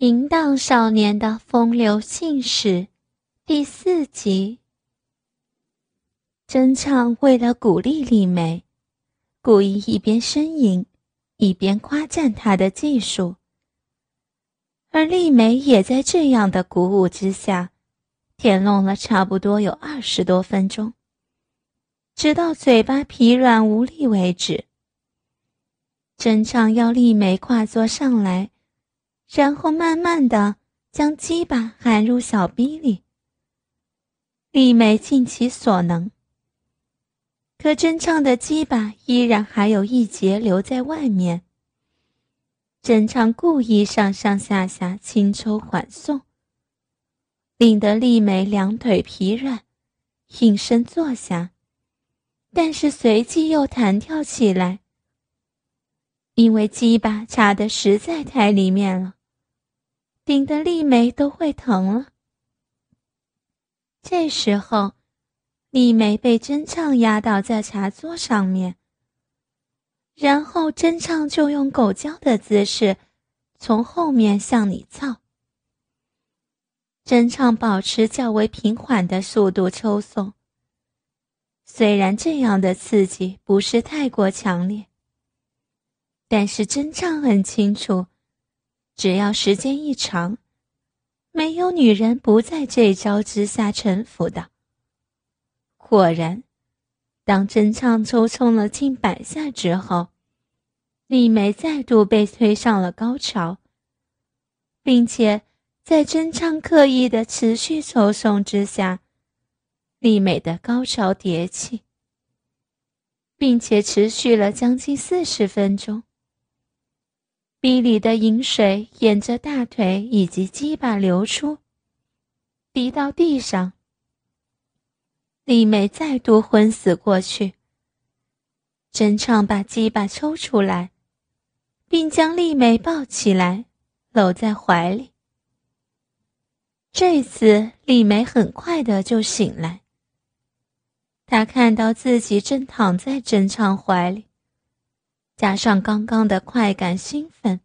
淫荡少年的风流信使，第四集。真唱为了鼓励丽梅，故意一边呻吟，一边夸赞她的技术。而丽梅也在这样的鼓舞之下，填弄了差不多有二十多分钟，直到嘴巴疲软无力为止。真唱要丽梅跨坐上来。然后慢慢的将鸡巴含入小逼里。丽梅尽其所能，可真唱的鸡巴依然还有一节留在外面。真唱故意上上下下轻抽缓送，令得丽梅两腿疲软，应声坐下，但是随即又弹跳起来，因为鸡巴插的实在太里面了。顶得丽梅都会疼了。这时候，丽梅被真唱压倒在茶桌上面，然后真唱就用狗叫的姿势从后面向你造。真唱保持较为平缓的速度抽送，虽然这样的刺激不是太过强烈，但是真唱很清楚。只要时间一长，没有女人不在这招之下臣服的。果然，当真唱抽冲了近百下之后，丽梅再度被推上了高潮，并且在真唱刻意的持续抽送之下，丽梅的高潮迭起，并且持续了将近四十分钟。逼里的饮水沿着大腿以及鸡巴流出，滴到地上。丽美再度昏死过去。真唱把鸡巴抽出来，并将丽美抱起来，搂在怀里。这次丽美很快的就醒来。她看到自己正躺在真唱怀里。加上刚刚的快感兴奋，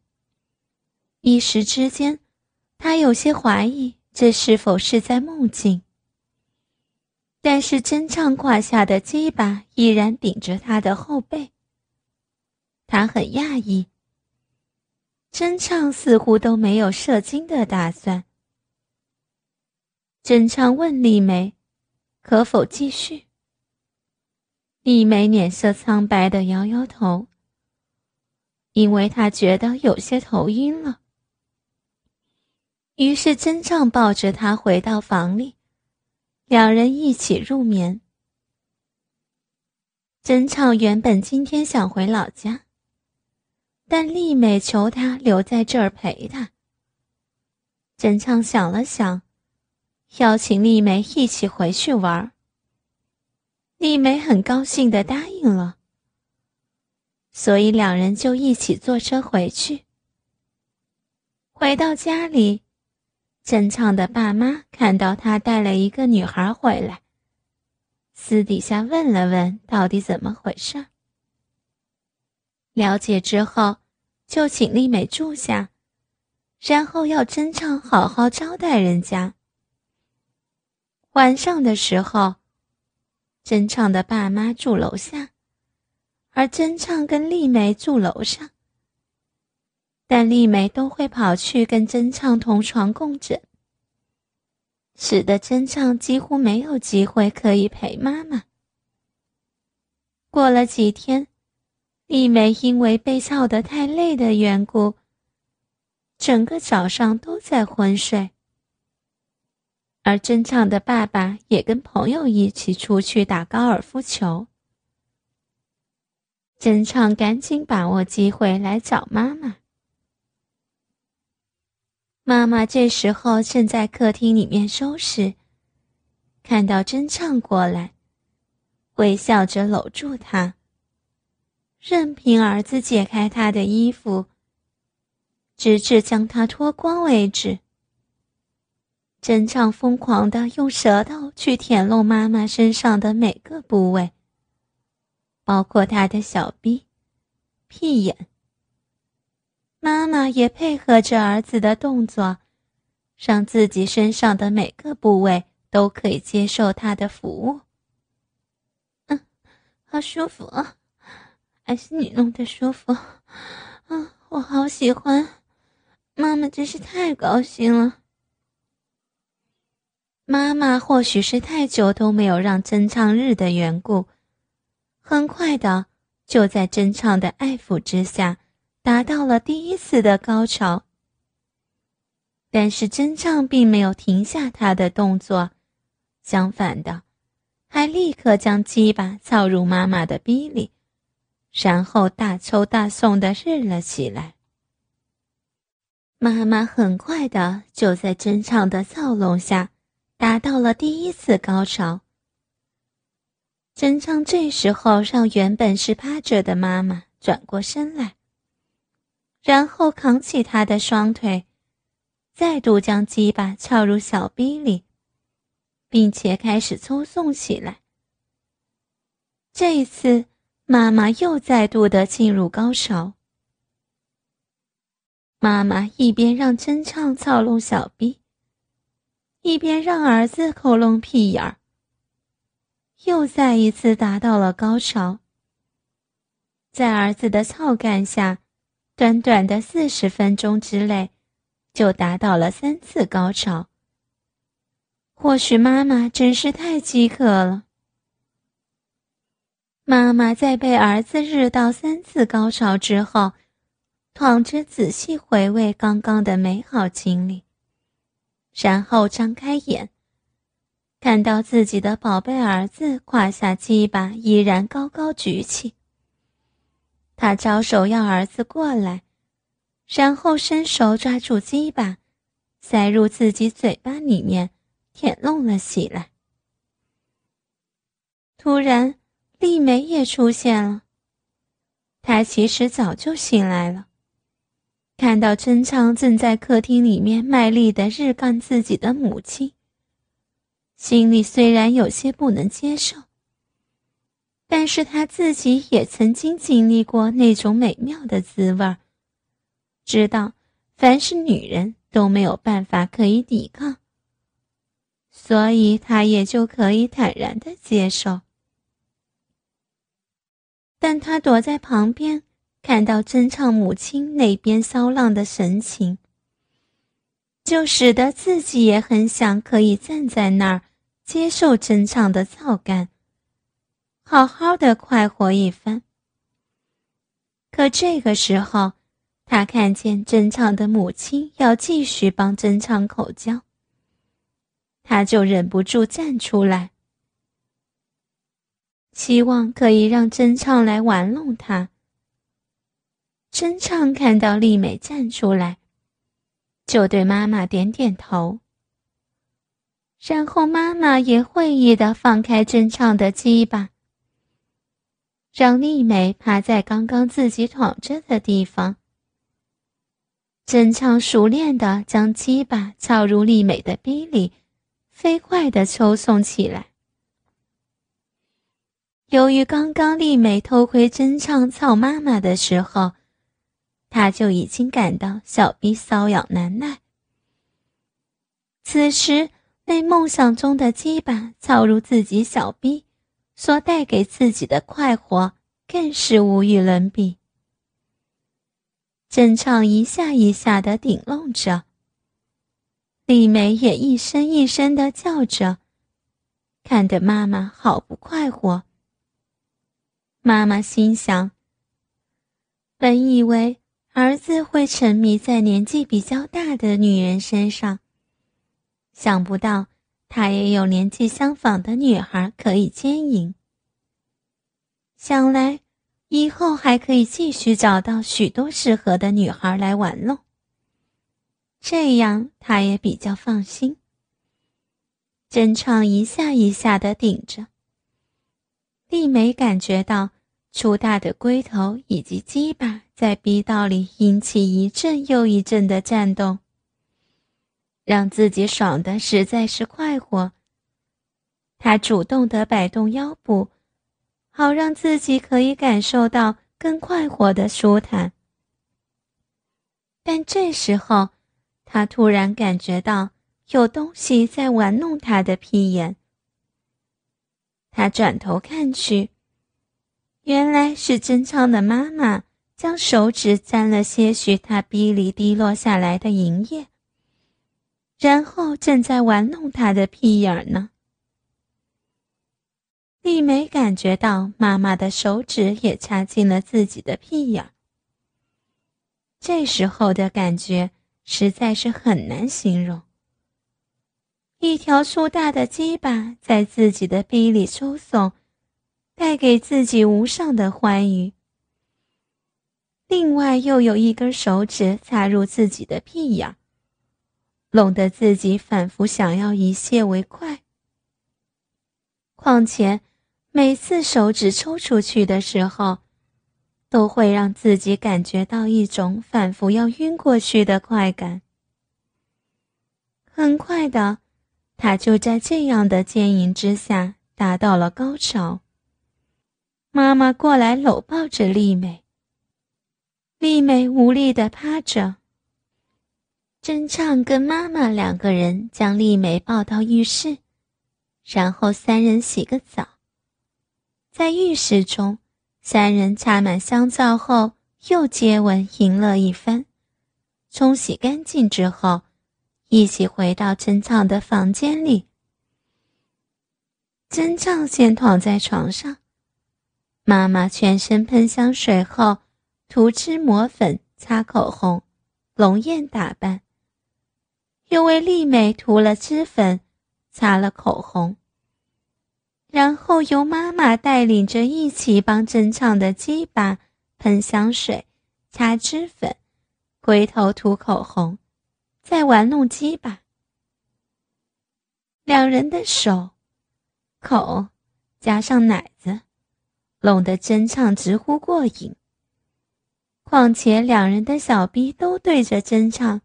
一时之间，他有些怀疑这是否是在梦境。但是真唱胯下的鸡巴依然顶着他的后背。他很讶异，真唱似乎都没有射精的打算。真唱问丽梅：“可否继续？”丽梅脸色苍白的摇摇头。因为他觉得有些头晕了，于是真唱抱着他回到房里，两人一起入眠。真唱原本今天想回老家，但丽美求他留在这儿陪她。真唱想了想，邀请丽美一起回去玩。丽美很高兴的答应了。所以两人就一起坐车回去。回到家里，真唱的爸妈看到他带了一个女孩回来，私底下问了问到底怎么回事。了解之后，就请丽美住下，然后要真唱好好招待人家。晚上的时候，真唱的爸妈住楼下。而真唱跟丽梅住楼上，但丽梅都会跑去跟真唱同床共枕，使得真唱几乎没有机会可以陪妈妈。过了几天，丽梅因为被操得太累的缘故，整个早上都在昏睡。而真唱的爸爸也跟朋友一起出去打高尔夫球。真唱赶紧把握机会来找妈妈。妈妈这时候正在客厅里面收拾，看到真唱过来，微笑着搂住他，任凭儿子解开他的衣服，直至将他脱光为止。真唱疯狂的用舌头去舔弄妈妈身上的每个部位。包括他的小逼、屁眼。妈妈也配合着儿子的动作，让自己身上的每个部位都可以接受他的服务。嗯，好舒服啊，还是你弄的舒服。嗯，我好喜欢，妈妈真是太高兴了。妈妈或许是太久都没有让真唱日的缘故，很快的就在真唱的爱抚之下，达到了第一次的高潮。但是真唱并没有停下他的动作，相反的，还立刻将鸡巴操入妈妈的逼里，然后大抽大送的日了起来。妈妈很快的就在真唱的躁动下。达到了第一次高潮。真唱这时候让原本是趴着的妈妈转过身来，然后扛起她的双腿，再度将鸡巴翘入小逼里，并且开始抽送起来。这一次，妈妈又再度的进入高潮。妈妈一边让真唱操弄小逼。一边让儿子抠弄屁眼儿，又再一次达到了高潮。在儿子的操干下，短短的四十分钟之内，就达到了三次高潮。或许妈妈真是太饥渴了。妈妈在被儿子日到三次高潮之后，躺着仔细回味刚刚的美好经历。然后张开眼，看到自己的宝贝儿子胯下鸡巴依然高高举起。他招手要儿子过来，然后伸手抓住鸡巴，塞入自己嘴巴里面，舔弄了起来。突然，丽梅也出现了。她其实早就醒来了。看到真昌正在客厅里面卖力的日干自己的母亲，心里虽然有些不能接受，但是他自己也曾经经历过那种美妙的滋味知道凡是女人都没有办法可以抵抗，所以他也就可以坦然的接受。但他躲在旁边。看到真唱母亲那边骚浪的神情，就使得自己也很想可以站在那儿接受真唱的操干，好好的快活一番。可这个时候，他看见真唱的母亲要继续帮真唱口交，他就忍不住站出来，希望可以让真唱来玩弄他。真唱看到丽美站出来，就对妈妈点点头。然后妈妈也会意的放开真唱的鸡巴，让丽美趴在刚刚自己躺着的地方。真唱熟练的将鸡巴插入丽美的逼里，飞快的抽送起来。由于刚刚丽美偷窥真唱操妈妈的时候。她就已经感到小逼瘙痒难耐。此时，那梦想中的鸡巴操入自己小臂，所带给自己的快活更是无与伦比。正唱一下一下的顶弄着，丽梅也一声一声的叫着，看得妈妈好不快活。妈妈心想：本以为。儿子会沉迷在年纪比较大的女人身上，想不到他也有年纪相仿的女孩可以牵引。想来以后还可以继续找到许多适合的女孩来玩弄，这样他也比较放心。真唱一下一下的顶着，丽梅感觉到。粗大的龟头以及鸡巴在逼道里引起一阵又一阵的颤动，让自己爽的实在是快活。他主动的摆动腰部，好让自己可以感受到更快活的舒坦。但这时候，他突然感觉到有东西在玩弄他的屁眼。他转头看去，原来是真昌的妈妈将手指沾了些许他鼻里滴落下来的银液，然后正在玩弄他的屁眼呢。丽梅感觉到妈妈的手指也插进了自己的屁眼这时候的感觉实在是很难形容。一条粗大的鸡巴在自己的逼里抽送，带给自己无上的欢愉。另外又有一根手指插入自己的屁眼儿弄得自己反复想要一泄为快。况且。每次手指抽出去的时候，都会让自己感觉到一种仿佛要晕过去的快感。很快的，他就在这样的牵引之下达到了高潮。妈妈过来搂抱着丽美，丽美无力的趴着。真唱跟妈妈两个人将丽美抱到浴室，然后三人洗个澡。在浴室中，三人擦满香皂后，又接吻淫乐一番。冲洗干净之后，一起回到真唱的房间里。真唱先躺在床上，妈妈全身喷香水后，涂脂抹粉、擦口红、浓艳打扮，又为丽美涂了脂粉，擦了口红。然后由妈妈带领着一起帮真唱的鸡巴喷香水、擦脂粉、回头涂口红，再玩弄鸡巴。两人的手、口加上奶子，弄得真唱直呼过瘾。况且两人的小逼都对着真唱，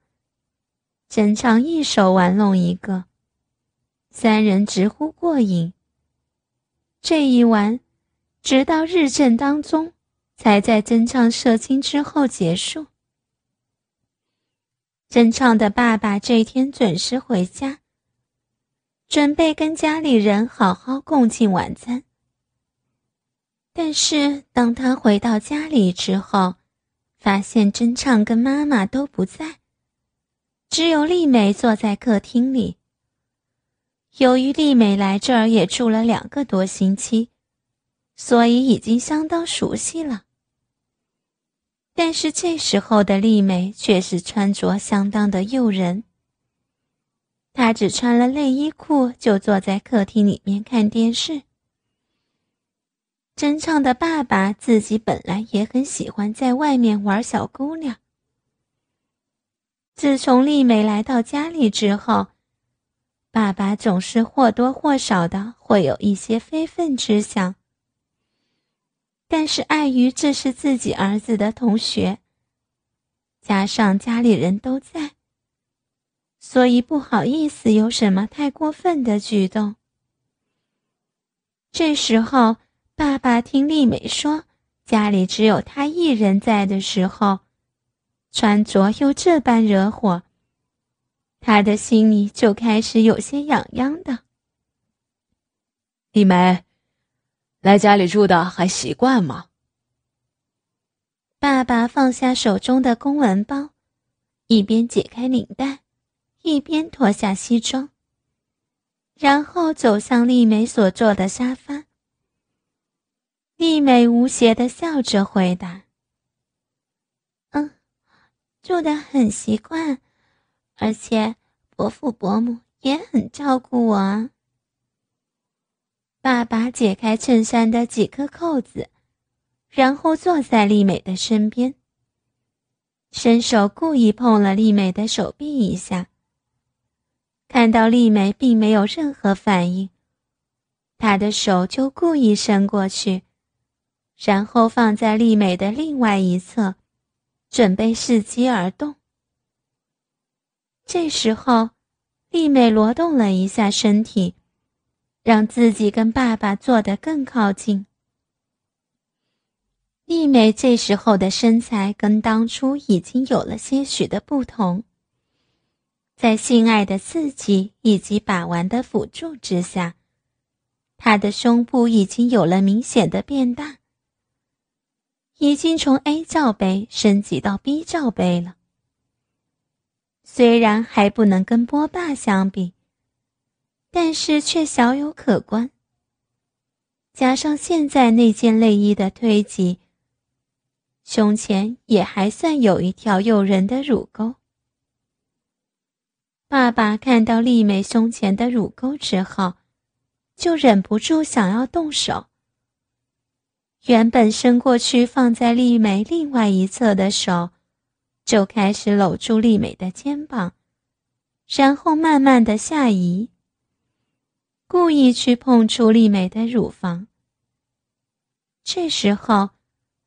真唱一手玩弄一个，三人直呼过瘾。这一晚，直到日正当中，才在真唱射精之后结束。真唱的爸爸这天准时回家，准备跟家里人好好共进晚餐。但是当他回到家里之后，发现真唱跟妈妈都不在，只有丽美坐在客厅里。由于丽美来这儿也住了两个多星期，所以已经相当熟悉了。但是这时候的丽美却是穿着相当的诱人。她只穿了内衣裤，就坐在客厅里面看电视。真唱的爸爸自己本来也很喜欢在外面玩小姑娘。自从丽美来到家里之后，爸爸总是或多或少的会有一些非分之想，但是碍于这是自己儿子的同学，加上家里人都在，所以不好意思有什么太过分的举动。这时候，爸爸听丽美说家里只有他一人在的时候，穿着又这般惹火。他的心里就开始有些痒痒的。丽梅，来家里住的还习惯吗？爸爸放下手中的公文包，一边解开领带，一边脱下西装，然后走向丽梅所坐的沙发。丽美无邪的笑着回答：“嗯，住的很习惯。”而且伯父伯母也很照顾我。爸爸解开衬衫的几颗扣子，然后坐在丽美的身边，伸手故意碰了丽美的手臂一下。看到丽美并没有任何反应，他的手就故意伸过去，然后放在丽美的另外一侧，准备伺机而动。这时候，丽美挪动了一下身体，让自己跟爸爸坐得更靠近。丽美这时候的身材跟当初已经有了些许的不同，在性爱的刺激以及把玩的辅助之下，她的胸部已经有了明显的变大，已经从 A 罩杯升级到 B 罩杯了。虽然还不能跟波霸相比，但是却小有可观。加上现在那件内衣的推挤，胸前也还算有一条诱人的乳沟。爸爸看到丽美胸前的乳沟之后，就忍不住想要动手。原本伸过去放在丽美另外一侧的手。就开始搂住丽美的肩膀，然后慢慢的下移，故意去碰触丽美的乳房。这时候，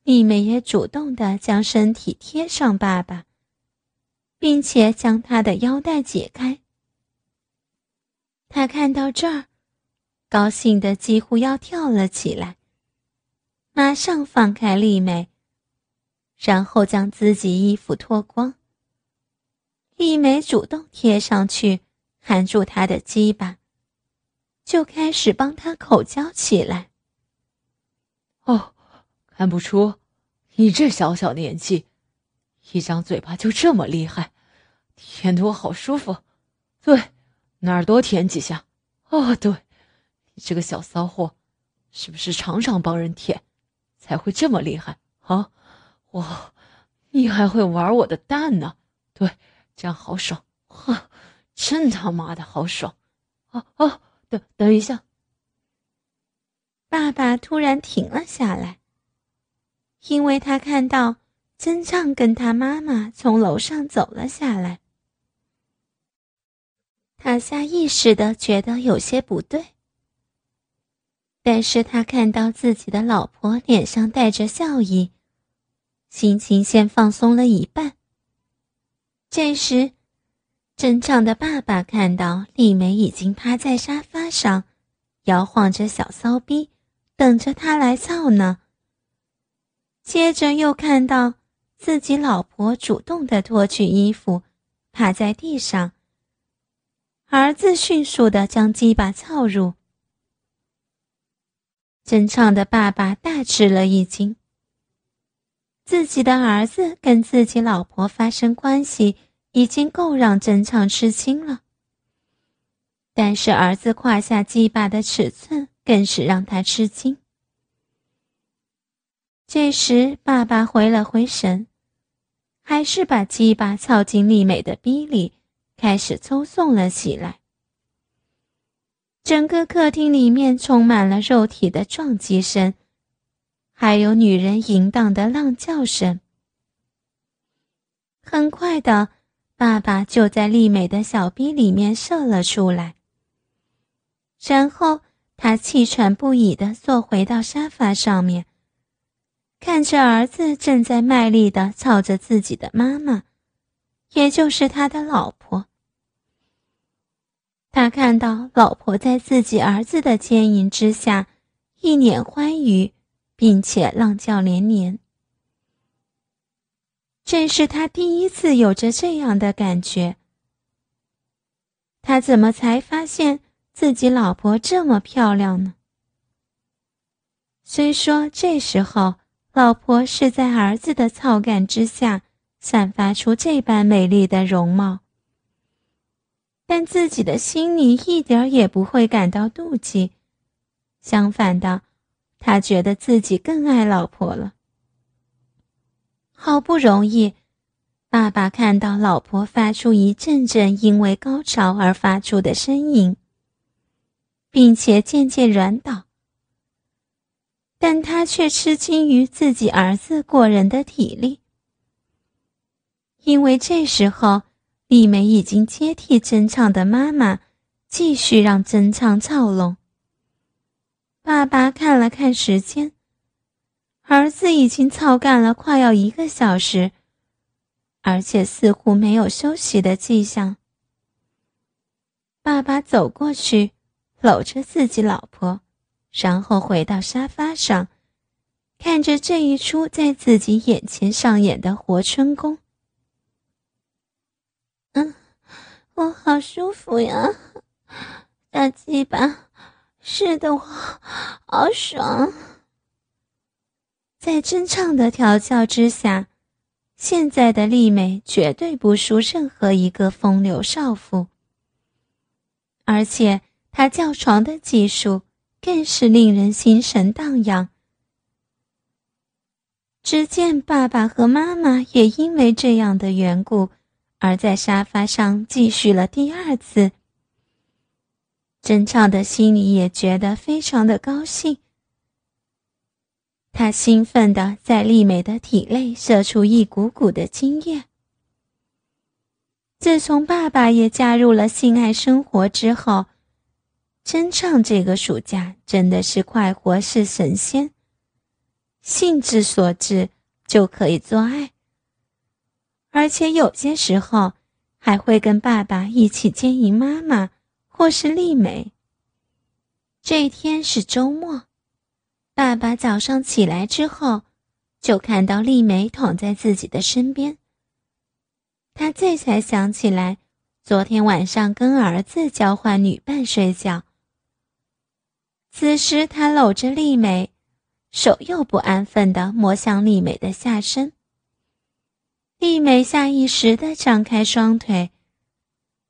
丽美也主动的将身体贴上爸爸，并且将他的腰带解开。他看到这儿，高兴的几乎要跳了起来，马上放开丽美。然后将自己衣服脱光。丽美主动贴上去，含住他的鸡巴，就开始帮他口交起来。哦，看不出你这小小年纪，一张嘴巴就这么厉害，舔得我好舒服。对，哪儿多舔几下。哦，对，你这个小骚货，是不是常常帮人舔，才会这么厉害啊？哇，你还会玩我的蛋呢？对，这样好爽，哈，真他妈的好爽！哦哦，等等一下，爸爸突然停了下来，因为他看到真唱跟他妈妈从楼上走了下来，他下意识的觉得有些不对，但是他看到自己的老婆脸上带着笑意。心情先放松了一半。这时，真唱的爸爸看到丽梅已经趴在沙发上，摇晃着小骚逼，等着他来操呢。接着又看到自己老婆主动的脱去衣服，趴在地上。儿子迅速的将鸡巴操入。真唱的爸爸大吃了一惊。自己的儿子跟自己老婆发生关系，已经够让真唱吃惊了。但是儿子胯下鸡巴的尺寸更是让他吃惊。这时，爸爸回了回神，还是把鸡巴操进丽美的逼里，开始抽送了起来。整个客厅里面充满了肉体的撞击声。还有女人淫荡的浪叫声。很快的，爸爸就在丽美的小逼里面射了出来。然后他气喘不已的坐回到沙发上面，看着儿子正在卖力的操着自己的妈妈，也就是他的老婆。他看到老婆在自己儿子的牵引之下，一脸欢愉。并且浪叫连连，这是他第一次有着这样的感觉。他怎么才发现自己老婆这么漂亮呢？虽说这时候老婆是在儿子的操感之下散发出这般美丽的容貌，但自己的心里一点也不会感到妒忌，相反的。他觉得自己更爱老婆了。好不容易，爸爸看到老婆发出一阵阵因为高潮而发出的呻吟，并且渐渐软倒，但他却吃惊于自己儿子过人的体力，因为这时候丽梅已经接替真唱的妈妈，继续让真唱操弄。爸爸看了看时间，儿子已经操干了快要一个小时，而且似乎没有休息的迹象。爸爸走过去，搂着自己老婆，然后回到沙发上，看着这一出在自己眼前上演的活春宫。嗯，我好舒服呀，大鸡巴，是的，我好爽。在真唱的调教之下，现在的丽美绝对不输任何一个风流少妇。而且她叫床的技术更是令人心神荡漾。只见爸爸和妈妈也因为这样的缘故，而在沙发上继续了第二次。真唱的心里也觉得非常的高兴。他兴奋地在丽美的体内射出一股股的精液。自从爸爸也加入了性爱生活之后，真唱这个暑假真的是快活似神仙，兴致所致就可以做爱，而且有些时候还会跟爸爸一起接应妈妈或是丽美。这一天是周末。爸爸早上起来之后，就看到丽美躺在自己的身边。他这才想起来，昨天晚上跟儿子交换女伴睡觉。此时他搂着丽美，手又不安分地摸向丽美的下身。丽美下意识地张开双腿，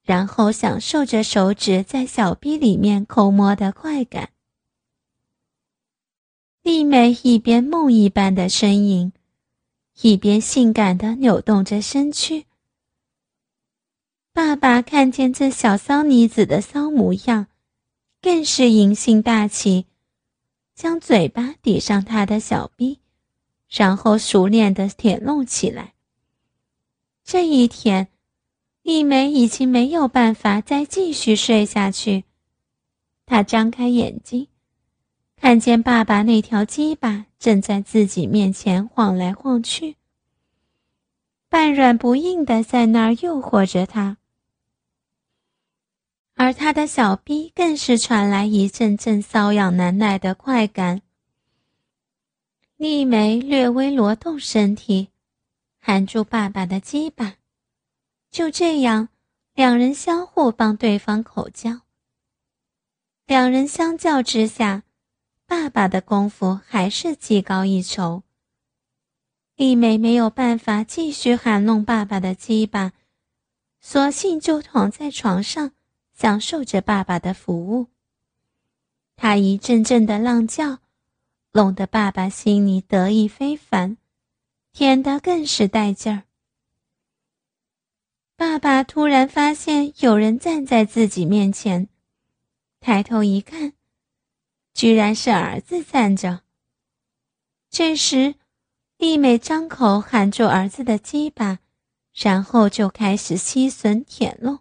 然后享受着手指在小臂里面抠摸的快感。丽美一边梦一般的呻吟，一边性感的扭动着身躯。爸爸看见这小骚女子的骚模样，更是淫性大起，将嘴巴抵上她的小臂，然后熟练的舔弄起来。这一天，丽梅已经没有办法再继续睡下去，她张开眼睛。看见爸爸那条鸡巴正在自己面前晃来晃去，半软不硬的在那儿诱惑着他，而他的小臂更是传来一阵阵瘙痒难耐的快感。丽梅略微挪动身体，含住爸爸的鸡巴，就这样，两人相互帮对方口交。两人相较之下。爸爸的功夫还是技高一筹。丽美没有办法继续含弄爸爸的鸡巴，索性就躺在床上享受着爸爸的服务。她一阵阵的浪叫，弄得爸爸心里得意非凡，舔得更是带劲儿。爸爸突然发现有人站在自己面前，抬头一看。居然是儿子站着。这时，丽美张口含住儿子的鸡巴，然后就开始吸吮舔弄，